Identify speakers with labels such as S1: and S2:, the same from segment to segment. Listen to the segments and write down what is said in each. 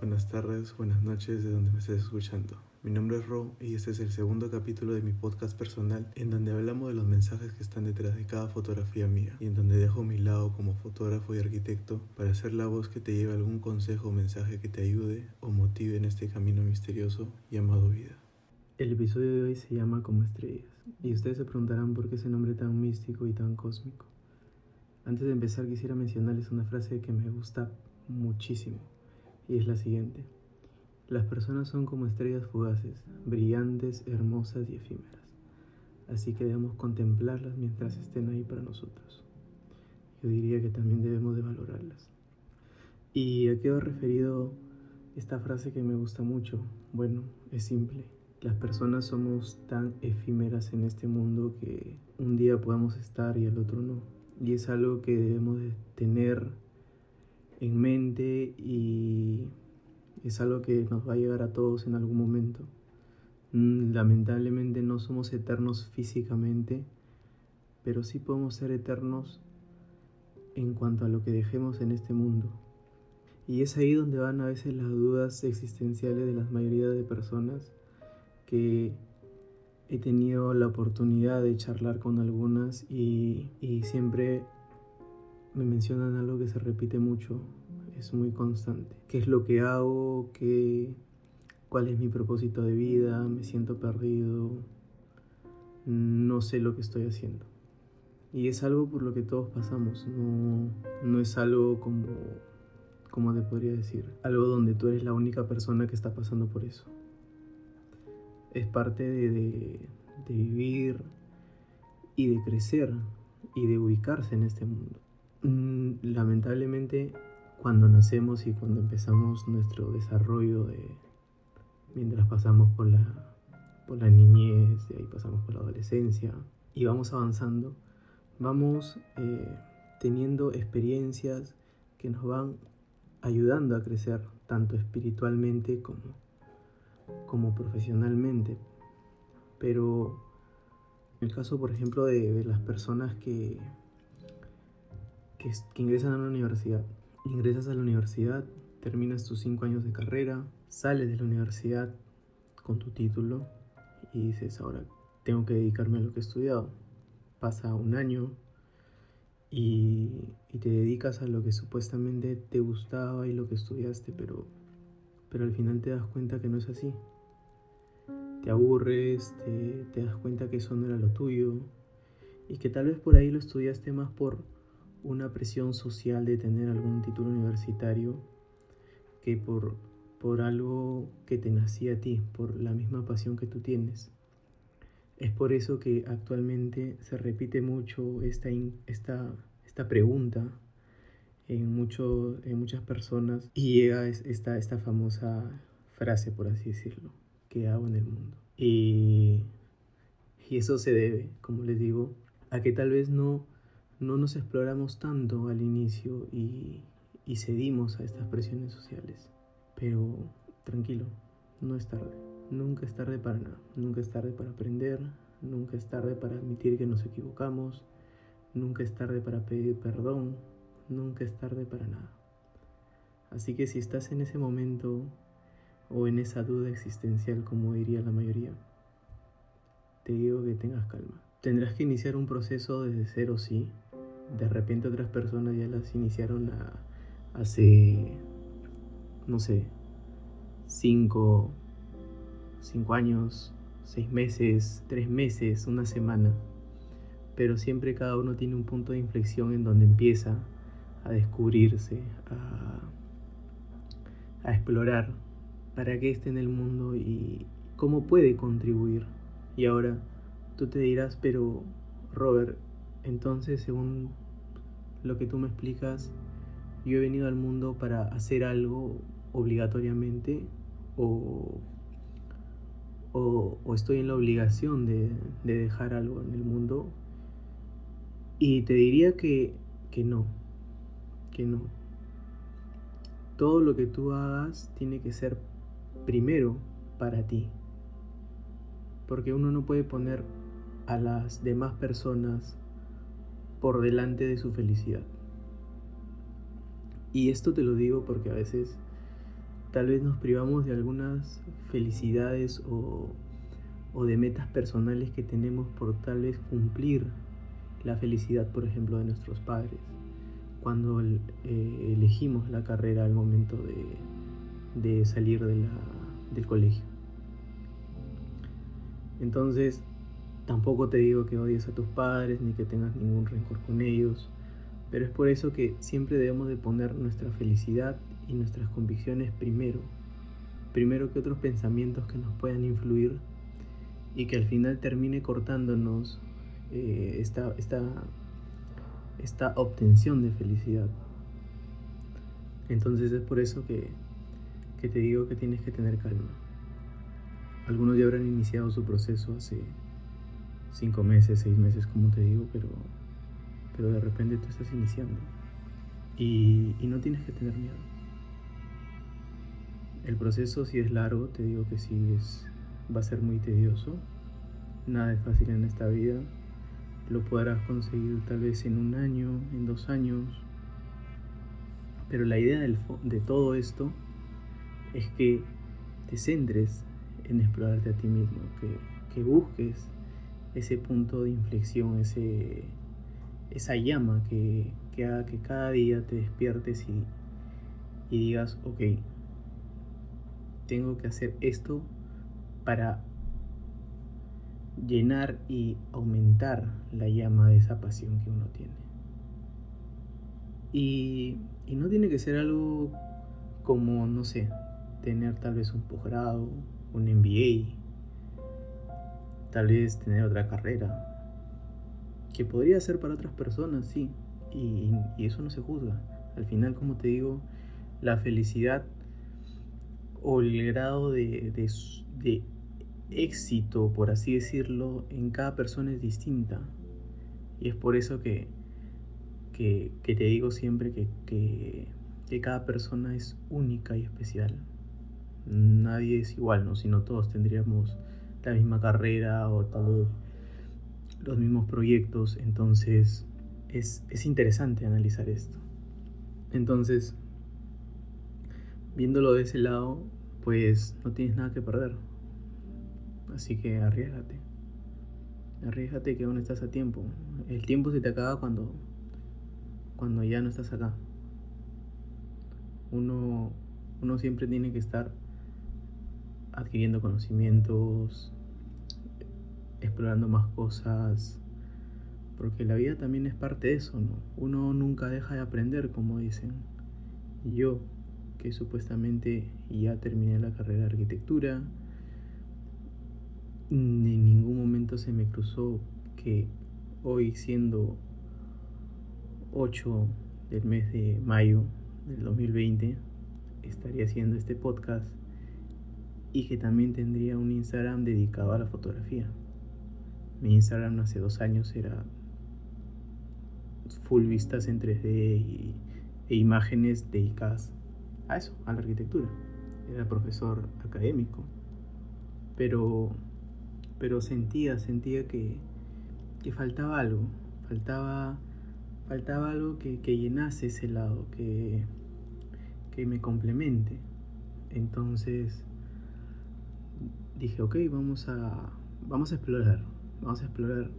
S1: tardes, buenas noches de donde me estés escuchando. Mi nombre es Ro y este es el segundo capítulo de mi podcast personal en donde hablamos de los mensajes que están detrás de cada fotografía mía y en donde dejo mi lado como fotógrafo y arquitecto para ser la voz que te lleve algún consejo o mensaje que te ayude o motive en este camino misterioso llamado vida. El episodio de hoy se llama Como Estrellas y ustedes se preguntarán por qué ese nombre tan místico y tan cósmico. Antes de empezar quisiera mencionarles una frase que me gusta muchísimo y es la siguiente. Las personas son como estrellas fugaces, brillantes, hermosas y efímeras, así que debemos contemplarlas mientras estén ahí para nosotros. Yo diría que también debemos de valorarlas. ¿Y a qué va referido esta frase que me gusta mucho? Bueno, es simple. Las personas somos tan efímeras en este mundo que un día podemos estar y el otro no. Y es algo que debemos de tener en mente y es algo que nos va a llegar a todos en algún momento. Mm, lamentablemente no somos eternos físicamente, pero sí podemos ser eternos en cuanto a lo que dejemos en este mundo. Y es ahí donde van a veces las dudas existenciales de la mayoría de personas que he tenido la oportunidad de charlar con algunas y, y siempre me mencionan algo que se repite mucho, es muy constante. ¿Qué es lo que hago? ¿Qué, ¿Cuál es mi propósito de vida? ¿Me siento perdido? No sé lo que estoy haciendo. Y es algo por lo que todos pasamos, no, no es algo como, como te podría decir, algo donde tú eres la única persona que está pasando por eso. Es parte de, de, de vivir y de crecer y de ubicarse en este mundo. Mm, lamentablemente cuando nacemos y cuando empezamos nuestro desarrollo de mientras pasamos por la, por la niñez, y ahí pasamos por la adolescencia y vamos avanzando, vamos eh, teniendo experiencias que nos van ayudando a crecer tanto espiritualmente como, como profesionalmente. Pero el caso, por ejemplo, de, de las personas que, que, ingresan a una universidad. Ingresas a la universidad, terminas tus cinco años de carrera, sales de la universidad con tu título y dices, ahora tengo que dedicarme a lo que he estudiado. Pasa un año y, te dedicas a lo que supuestamente te gustaba y lo que estudiaste, pero, pero al final te das cuenta que no es así. Te aburres, te, te das cuenta que eso no era lo tuyo y que tal vez por ahí lo estudiaste más por una presión social de tener algún título universitario que por, por algo que te nacía a ti, por la misma pasión que tú tienes. Es por eso que actualmente se repite mucho esta, esta, esta pregunta en, mucho, en muchas personas y llega esta, esta famosa frase, por así decirlo, que hago en el mundo. Y, y eso se debe, como les digo, a que tal vez no no nos exploramos tanto al inicio y, cedimos a estas presiones sociales. Pero tranquilo, no es tarde. Nunca es tarde para nada. Nunca es tarde para aprender. Nunca es tarde para admitir que nos equivocamos. Nunca es tarde para pedir perdón. Nunca es tarde para nada. Así que si estás en ese momento o en esa duda existencial, como diría la mayoría, te digo que tengas calma. Tendrás que iniciar un proceso desde cero, sí, de repente otras personas ya las iniciaron hace, no sé, cinco, cinco años, seis meses, tres meses, una semana. Pero siempre cada uno tiene un punto de inflexión en donde empieza a descubrirse, a, a explorar para qué está en el mundo y cómo puede contribuir. Y ahora tú te dirás, pero Robert, entonces, según lo que tú me explicas, yo he venido al mundo para hacer algo obligatoriamente o, o, estoy en la obligación de, de, dejar algo en el mundo. Y te diría que, que no, que no. Todo lo que tú hagas tiene que ser primero para ti. Porque uno no puede poner a las demás personas por delante de su felicidad. Y esto te lo digo porque a veces tal vez nos privamos de algunas felicidades o, o de metas personales que tenemos por tal vez cumplir la felicidad, por ejemplo, de nuestros padres, cuando eh, elegimos la carrera al momento de, de salir de del colegio. Entonces, tampoco te digo que odies a tus padres ni que tengas ningún rencor con ellos, pero es por eso que siempre debemos de poner nuestra felicidad y nuestras convicciones primero, primero que otros pensamientos que nos puedan influir y que al final termine cortándonos eh, esta, esta, esta obtención de felicidad. Entonces es por eso que, que te digo que tienes que tener calma. Algunos ya habrán iniciado su proceso hace cinco meses, seis meses, como te digo, pero, pero de repente tú estás iniciando. Y, no tienes que tener miedo. El proceso si es largo, te digo que sí es, va a ser muy tedioso. Nada es fácil en esta vida. Lo podrás conseguir tal vez en un año, en dos años. Pero la idea del, de todo esto es que te centres en explorarte a ti mismo, que busques ese punto de inflexión, ese, esa llama que, que haga que cada día te despiertes y, y digas, ok, tengo que hacer esto para llenar y aumentar la llama de esa pasión que uno tiene. Y, y no tiene que ser algo como, no sé, tener tal vez un posgrado, un MBA, tal vez tener otra carrera, que podría ser para otras personas, sí, y, y, eso no se juzga. Al final, como te digo, la felicidad o el grado de, de, éxito, por así decirlo, en cada persona es distinta. Y es por eso que, que, te digo siempre que, que, que cada persona es única y especial nadie es igual, ¿no? Si no todos tendríamos la misma carrera o tal vez los mismos proyectos, entonces es, es interesante analizar esto. Entonces, viéndolo de ese lado, pues no tienes nada que perder. Así que arriesgate. Arriesgate que aún estás a tiempo. El tiempo se te acaba cuando, cuando ya no estás acá. Uno, uno siempre tiene que estar adquiriendo conocimientos, explorando más cosas, porque la vida también es parte de eso, ¿no? Uno nunca deja de aprender, como dicen. Yo, que supuestamente ya terminé la carrera de arquitectura, en ningún momento se me cruzó que hoy siendo 8 del mes de mayo del 2020 estaría haciendo este podcast y que también tendría un Instagram dedicado a la fotografía. Mi Instagram hace dos años era full vistas en 3D e imágenes dedicadas a eso, a la arquitectura. Era profesor académico, pero, pero sentía, sentía que, que faltaba algo, faltaba, faltaba algo que, que llenase ese lado, que, que me complemente. Entonces, dije, ok, vamos a, vamos a explorar, vamos a explorar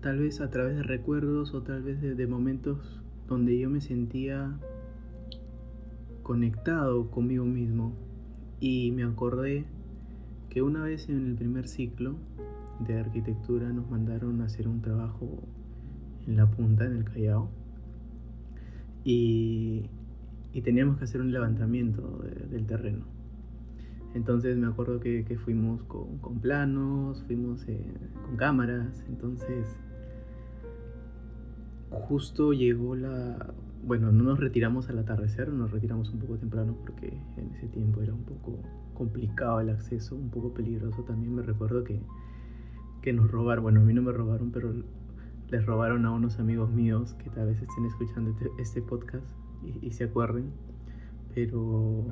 S1: tal vez a través de recuerdos o tal vez de, momentos donde yo me sentía conectado conmigo mismo y me acordé que una vez en el primer ciclo de arquitectura nos mandaron a hacer un trabajo en la punta, en el Callao, y, y teníamos que hacer un levantamiento del terreno. Entonces me acuerdo que, fuimos con, planos, fuimos eh, con cámaras, entonces justo llegó la... Bueno, no nos retiramos al atardecer, nos retiramos un poco temprano porque en ese tiempo era un poco complicado el acceso, un poco peligroso también. Me recuerdo que, que nos robaron, bueno, a mí no me robaron, pero les robaron a unos amigos míos que tal vez estén escuchando este, este podcast y, y se acuerden. Pero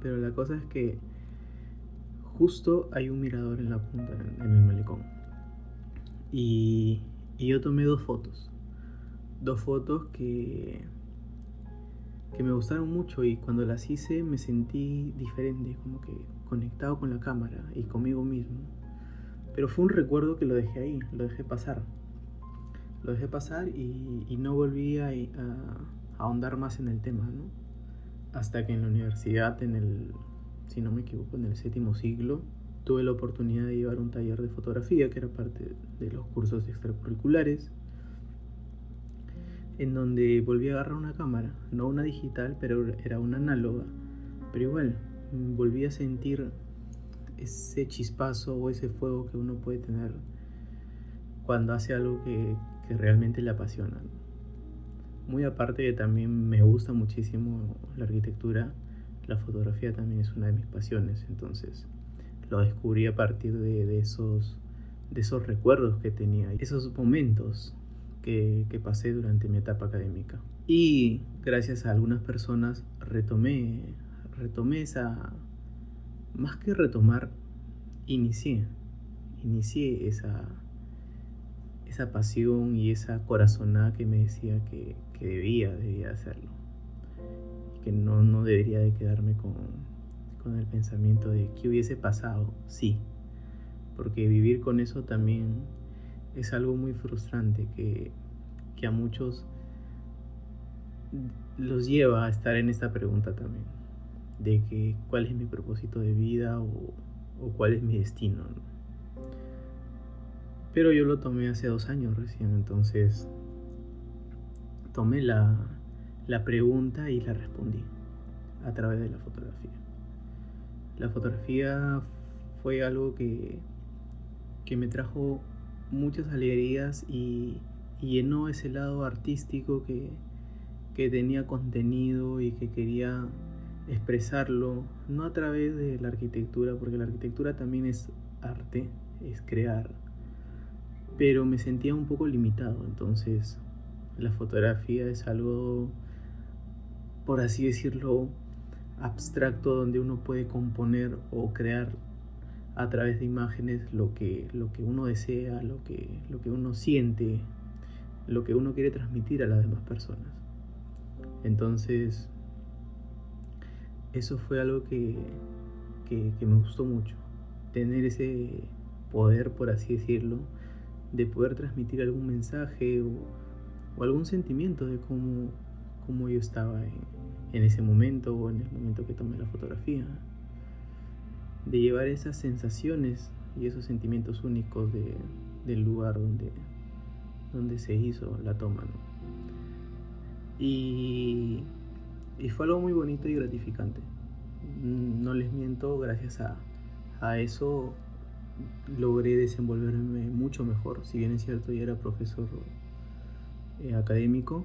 S1: pero la cosa es que justo hay un mirador en la punta, en el malecón. Y, y yo tomé dos fotos. Dos fotos que, que me gustaron mucho y cuando las hice me sentí diferente, como que conectado con la cámara y conmigo mismo. Pero fue un recuerdo que lo dejé ahí, lo dejé pasar. Lo dejé pasar y, no volví a, ahondar más en el tema, ¿no? Hasta que en la universidad, en el, si no me equivoco, en el séptimo siglo, tuve la oportunidad de llevar un taller de fotografía que era parte de los cursos extracurriculares en donde volví a agarrar una cámara, no una digital, pero era una análoga. Pero igual, volví a sentir ese chispazo o ese fuego que uno puede tener cuando hace algo que, realmente le apasiona. Muy aparte de también me gusta muchísimo la arquitectura, la fotografía también es una de mis pasiones, entonces lo descubrí a partir de, de esos, de esos recuerdos que tenía, esos momentos que, pasé durante mi etapa académica. Y gracias a algunas personas retomé, retomé esa, más que retomar, inicié, inicié esa, esa pasión y esa corazonada que me decía que, debía, debía hacerlo. Que no, no debería de quedarme con, con el pensamiento de que hubiese pasado, sí. Porque vivir con eso también es algo muy frustrante que, a muchos los lleva a estar en esta pregunta también, de que cuál es mi propósito de vida o, cuál es mi destino. Pero yo lo tomé hace dos años recién, entonces tomé la, la pregunta y la respondí a través de la fotografía. La fotografía fue algo que, que me trajo muchas alegrías y, llenó ese lado artístico que, tenía contenido y que quería expresarlo, no a través de la arquitectura, porque la arquitectura también es arte, es crear, pero me sentía un poco limitado, entonces la fotografía es algo, por así decirlo, abstracto donde uno puede componer o crear a través de imágenes lo que, lo que uno desea, lo que, lo que uno siente, lo que uno quiere transmitir a las demás personas. Entonces, eso fue algo que, que, me gustó mucho, tener ese poder, por así decirlo, de poder transmitir algún mensaje o, o algún sentimiento de cómo, cómo yo estaba en, ese momento o en el momento que tomé la fotografía de llevar esas sensaciones y esos sentimientos únicos del lugar donde, donde se hizo la toma. Y, y, fue algo muy bonito y gratificante. No les miento, gracias a, a eso logré desenvolverme mucho mejor. Si bien es cierto, yo era profesor eh, académico,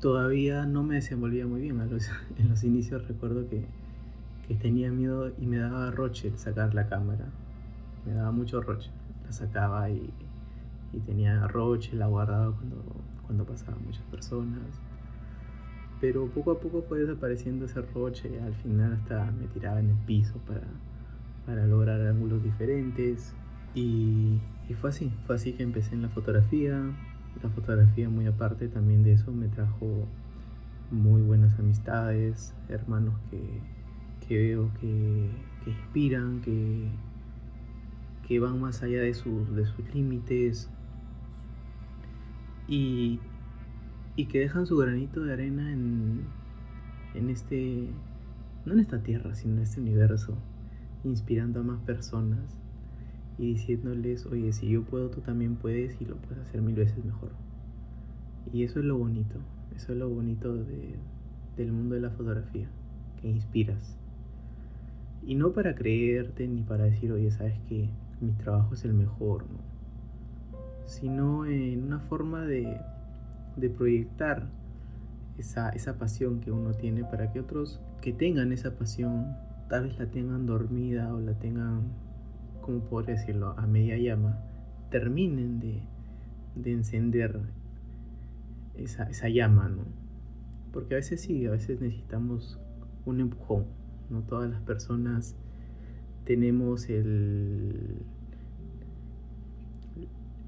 S1: todavía no me desenvolvía muy bien. en los inicios recuerdo que que tenía miedo y me daba roche sacar la cámara. Me daba mucho roche. La sacaba y, tenía roche, la guardaba cuando, cuando pasaban muchas personas. Pero poco a poco fue desapareciendo ese roche. Al final hasta me tiraba en el piso para, para lograr ángulos diferentes. Y, fue así, fue así que empecé en la fotografía. La fotografía muy aparte también de eso me trajo muy buenas amistades, hermanos que, que veo que, inspiran, que, que van más allá de sus, de sus límites y, y que dejan su granito de arena en, en este, no en esta tierra, sino en este universo, inspirando a más personas y diciéndoles, oye, si yo puedo, tú también puedes y lo puedes hacer mil veces mejor. Y eso es lo bonito, eso es lo bonito de, del mundo de la fotografía, que inspiras. Y no para creerte ni para decir, oye, sabes que mi trabajo es el mejor, ¿no? Sino en una forma de, de proyectar esa, esa pasión que uno tiene para que otros que tengan esa pasión tal vez la tengan dormida o la tengan, ¿cómo podría decirlo?, a media llama, terminen de, de encender esa, esa, llama, ¿no? Porque a veces sí, a veces necesitamos un empujón, no todas las personas tenemos el,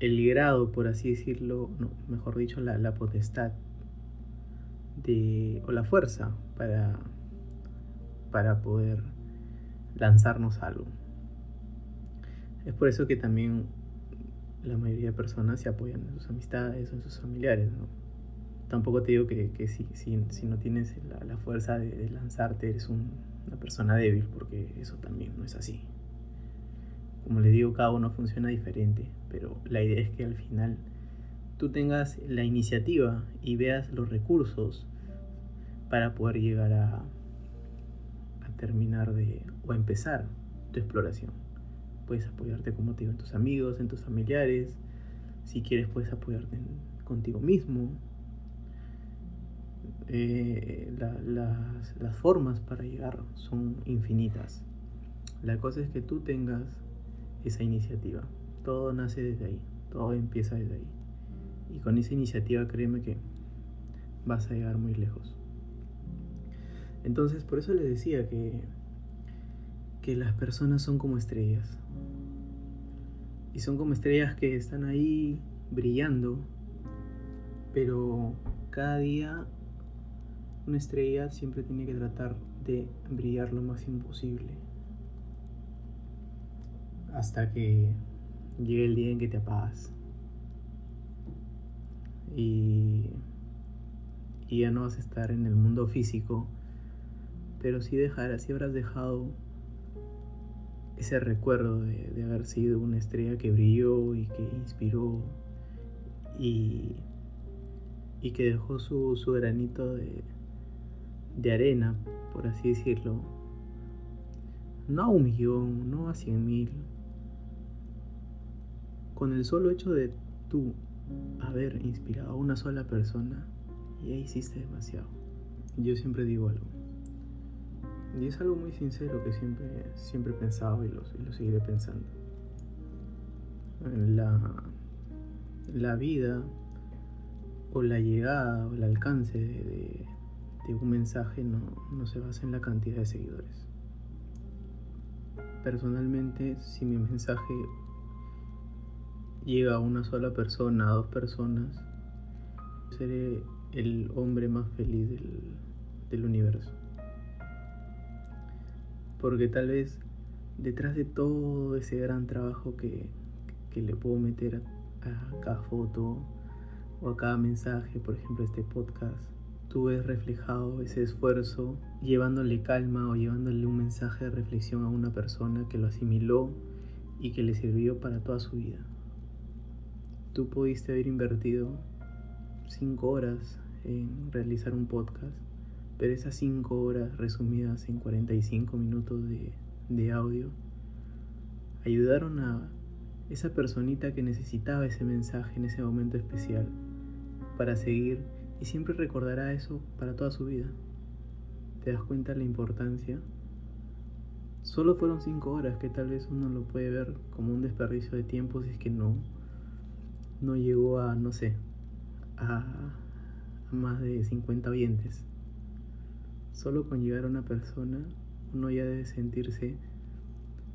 S1: el grado, por así decirlo, no, mejor dicho, la, la potestad de, o la fuerza para, para poder lanzarnos algo. Es por eso que también la mayoría de personas se apoyan en sus amistades o en sus familiares. Tampoco te digo que, si, si, no tienes la, fuerza de, lanzarte eres una persona débil, porque eso también no es así. Como le digo, cada uno funciona diferente, pero la idea es que al final tú tengas la iniciativa y veas los recursos para poder llegar a, a terminar de o empezar tu exploración. Puedes apoyarte, como te digo, en tus amigos, en tus familiares. Si quieres, puedes apoyarte contigo mismo. Eh, las, las formas para llegar son infinitas. La cosa es que tú tengas esa iniciativa. Todo nace desde ahí, todo empieza desde ahí. Y con esa iniciativa créeme que vas a llegar muy lejos. Entonces, por eso les decía que, que las personas son como estrellas. Y son como estrellas que están ahí brillando, pero cada día una estrella siempre tiene que tratar de brillar lo máximo posible. Hasta que llegue el día en que te apagas. Y, ya no vas a estar en el mundo físico, pero sí, dejar, sí habrás dejado ese recuerdo de, haber sido una estrella que brilló y que inspiró y, y que dejó su, su granito de, de arena, por así decirlo, no a un millón, no a cien mil, con el solo hecho de tú haber inspirado a una sola persona, ya hiciste demasiado. Yo siempre digo algo. Y es algo muy sincero que siempre, siempre he pensado y lo, seguiré pensando. La, la vida o la llegada o el alcance de, un mensaje no, no se basa en la cantidad de seguidores. Personalmente, si mi mensaje llega a una sola persona, a dos personas, seré el hombre más feliz del universo. Porque tal vez detrás de todo ese gran trabajo que, que le puedo meter a, cada foto o a cada mensaje, por ejemplo este podcast, tú ves reflejado ese esfuerzo llevándole calma o llevándole un mensaje de reflexión a una persona que lo asimiló y que le sirvió para toda su vida. Tú pudiste haber invertido 5 horas en realizar un podcast pero esas 5 horas resumidas en 45 minutos de, de audio ayudaron a esa personita que necesitaba ese mensaje en ese momento especial para seguir y siempre recordará eso para toda su vida. ¿Te das cuenta la importancia? Solo fueron 5 horas que tal vez uno lo puede ver como un desperdicio de tiempo si es que no, no llegó a, no sé, a más de 50 oyentes. Solo con llegar a una persona uno ya debe sentirse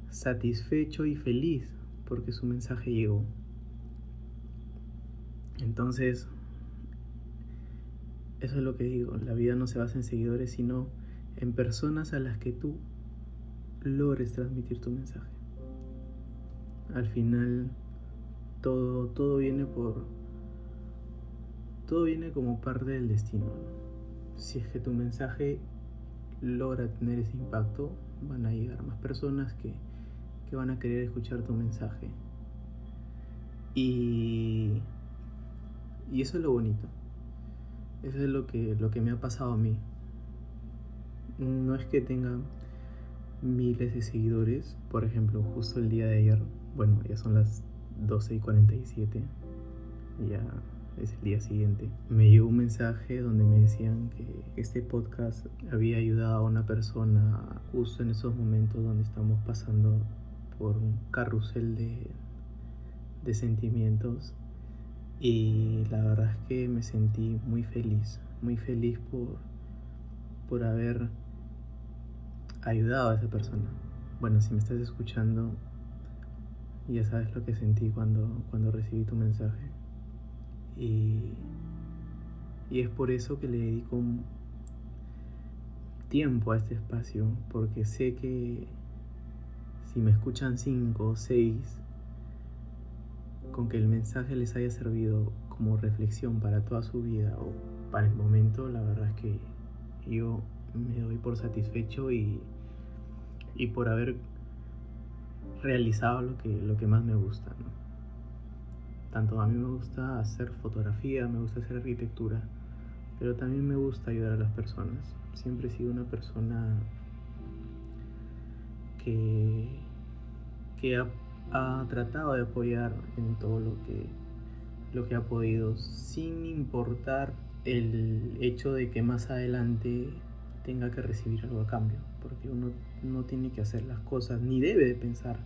S1: satisfecho y feliz porque su mensaje llegó. Entonces, eso es lo que digo, la vida no se basa en seguidores, sino en personas a las que tú logres transmitir tu mensaje. Al final, todo, todo viene por... Todo viene como parte del destino. Si es que tu mensaje logra tener ese impacto, van a llegar más personas que, van a querer escuchar tu mensaje. Y, y eso es lo bonito. Eso es lo que, lo que me ha pasado a mí. No es que tenga miles de seguidores. Por ejemplo, justo el día de ayer, bueno, ya son las 12 y 47. Ya es el día siguiente, me llegó un mensaje donde me decían que este podcast había ayudado a una persona justo en esos momentos donde estamos pasando por un carrusel de, de sentimientos y la verdad es que me sentí muy feliz, muy feliz por, por haber ayudado a esa persona. Bueno, si me estás escuchando, ya sabes lo que sentí cuando, cuando recibí tu mensaje. Y, Y es por eso que le dedico tiempo a este espacio, porque sé que si me escuchan cinco o seis, con que el mensaje les haya servido como reflexión para toda su vida o para el momento, la verdad es que yo me doy por satisfecho y, y por haber realizado lo que, lo que más me gusta. Tanto a mí me gusta hacer fotografía, me gusta hacer arquitectura, pero también me gusta ayudar a las personas. Siempre he sido una persona que, que ha, ha tratado de apoyar en todo lo que, lo que ha podido, sin importar el hecho de que más adelante tenga que recibir algo a cambio, porque uno no tiene que hacer las cosas, ni debe de pensar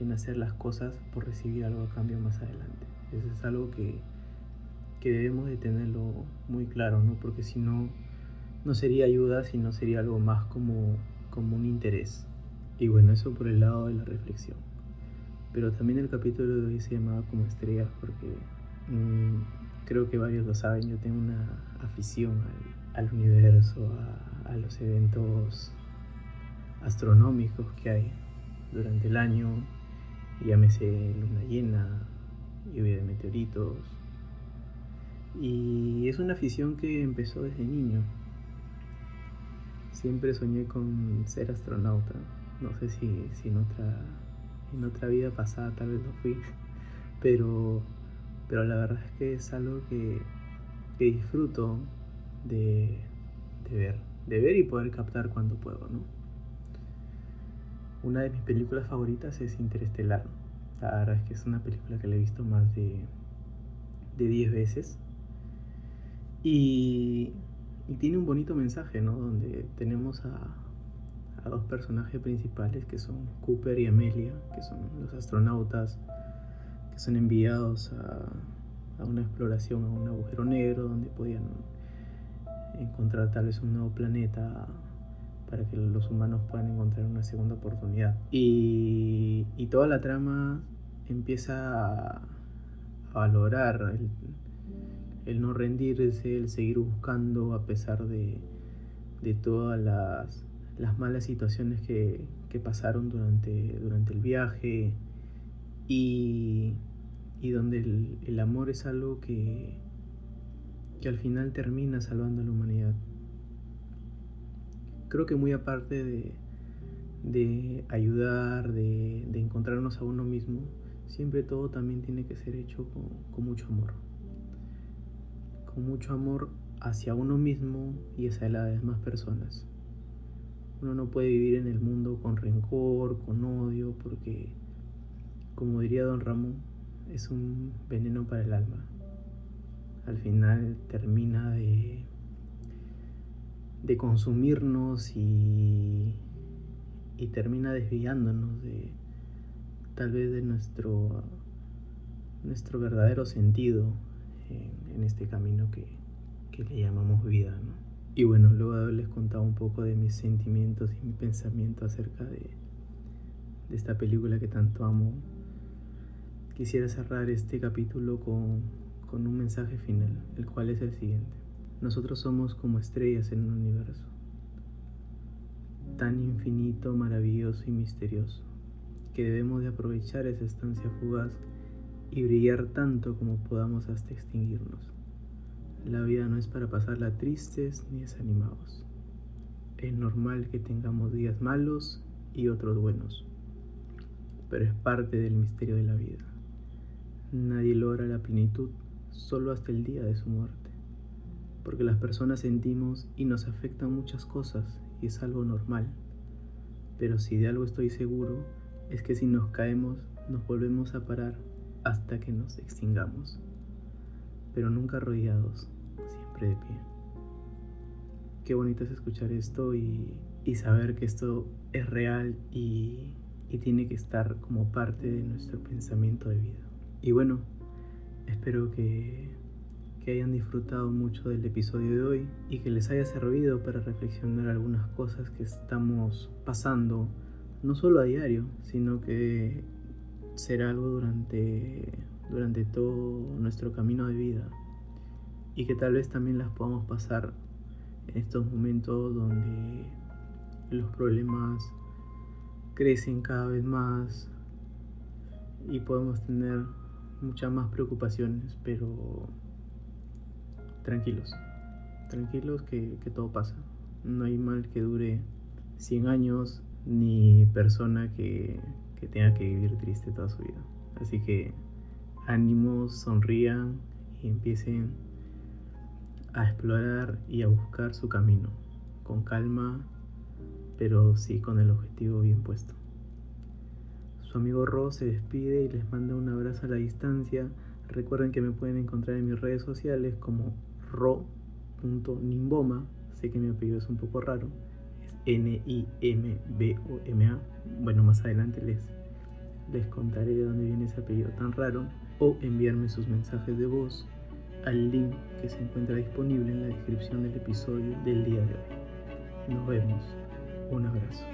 S1: en hacer las cosas por recibir algo a cambio más adelante. Eso es algo que, que debemos de tenerlo muy claro, ¿no? Porque si no, no sería ayuda, sino sería algo más como, como un interés. Y bueno, eso por el lado de la reflexión. Pero también el capítulo de hoy se llamaba como estrellas porque mmm, creo que varios lo saben, yo tengo una afición al, al universo, a, a, los eventos astronómicos que hay durante el año, llámese luna llena, lluvia de meteoritos. Y es una afición que empezó desde niño. Siempre soñé con ser astronauta. No sé si, si en, otra, en otra vida pasada tal vez lo fui, pero pero la verdad es que es algo que, que disfruto de, de, ver, de ver y poder captar cuando puedo, ¿no? Una de mis películas favoritas es Interestelar. La verdad es que es una película que la he visto más de, de 10 veces. Y, y, tiene un bonito mensaje, ¿no? Donde tenemos a, a dos personajes principales que son Cooper y Amelia, que son los astronautas que son enviados a, a, una exploración a un agujero negro donde podían encontrar tal vez un nuevo planeta para que los humanos puedan encontrar una segunda oportunidad. Y, toda la trama empieza a, valorar el, no rendirse, el seguir buscando a pesar de, todas las, las malas situaciones que, pasaron durante, durante el viaje y, donde el, amor es algo que al final termina salvando a la humanidad. Creo que muy aparte de, de ayudar, de, de, encontrarnos a uno mismo, siempre todo también tiene que ser hecho con, con mucho amor. Con mucho amor hacia uno mismo y hacia las demás personas. Uno no puede vivir en el mundo con rencor, con odio, porque como diría don Ramón, es un veneno para el alma. Al final termina de, de consumirnos y, y termina desviándonos de tal vez de nuestro, nuestro verdadero sentido en, este camino que, que, le llamamos vida. Y bueno, luego haberles contado un poco de mis sentimientos y mi pensamiento acerca de, de esta película que tanto amo, quisiera cerrar este capítulo con, con un mensaje final, el cual es el siguiente. Nosotros somos como estrellas en un universo, tan infinito, maravilloso y misterioso, que debemos de aprovechar esa estancia fugaz y brillar tanto como podamos hasta extinguirnos. La vida no es para pasarla tristes ni desanimados. Es normal que tengamos días malos y otros buenos, pero es parte del misterio de la vida. Nadie logra la plenitud solo hasta el día de su muerte, porque las personas sentimos y nos afectan muchas cosas y es algo normal. Pero si de algo estoy seguro, es que si nos caemos, nos volvemos a parar hasta que nos extingamos, pero nunca arrodillados, siempre de pie. Qué bonito es escuchar esto y, y saber que esto es real y, y tiene que estar como parte de nuestro pensamiento de vida. Y bueno, espero que, que, hayan disfrutado mucho del episodio de hoy y que les haya servido para reflexionar algunas cosas que estamos pasando, no solo a diario, sino que será algo durante, durante todo nuestro camino de vida. y que tal vez también las podamos pasar en estos momentos donde los problemas crecen cada vez más y podemos tener muchas más preocupaciones, pero tranquilos, tranquilos que, todo pasa. No hay mal que dure 100 años ni persona que, que tenga que vivir triste toda su vida. Así que ánimos, sonrían y empiecen a explorar y a buscar su camino, con calma, pero sí con el objetivo bien puesto. Su amigo Ro se despide y les manda un abrazo a la distancia. Recuerden que me pueden encontrar en mis redes sociales como ro.nimboma. Sé que mi apellido es un poco raro. Es N-I-M-B-O-M-A. Bueno, más adelante les, les contaré de dónde viene ese apellido tan raro. O enviarme sus mensajes de voz al link que se encuentra disponible en la descripción del episodio del día de hoy. Nos vemos. Un abrazo.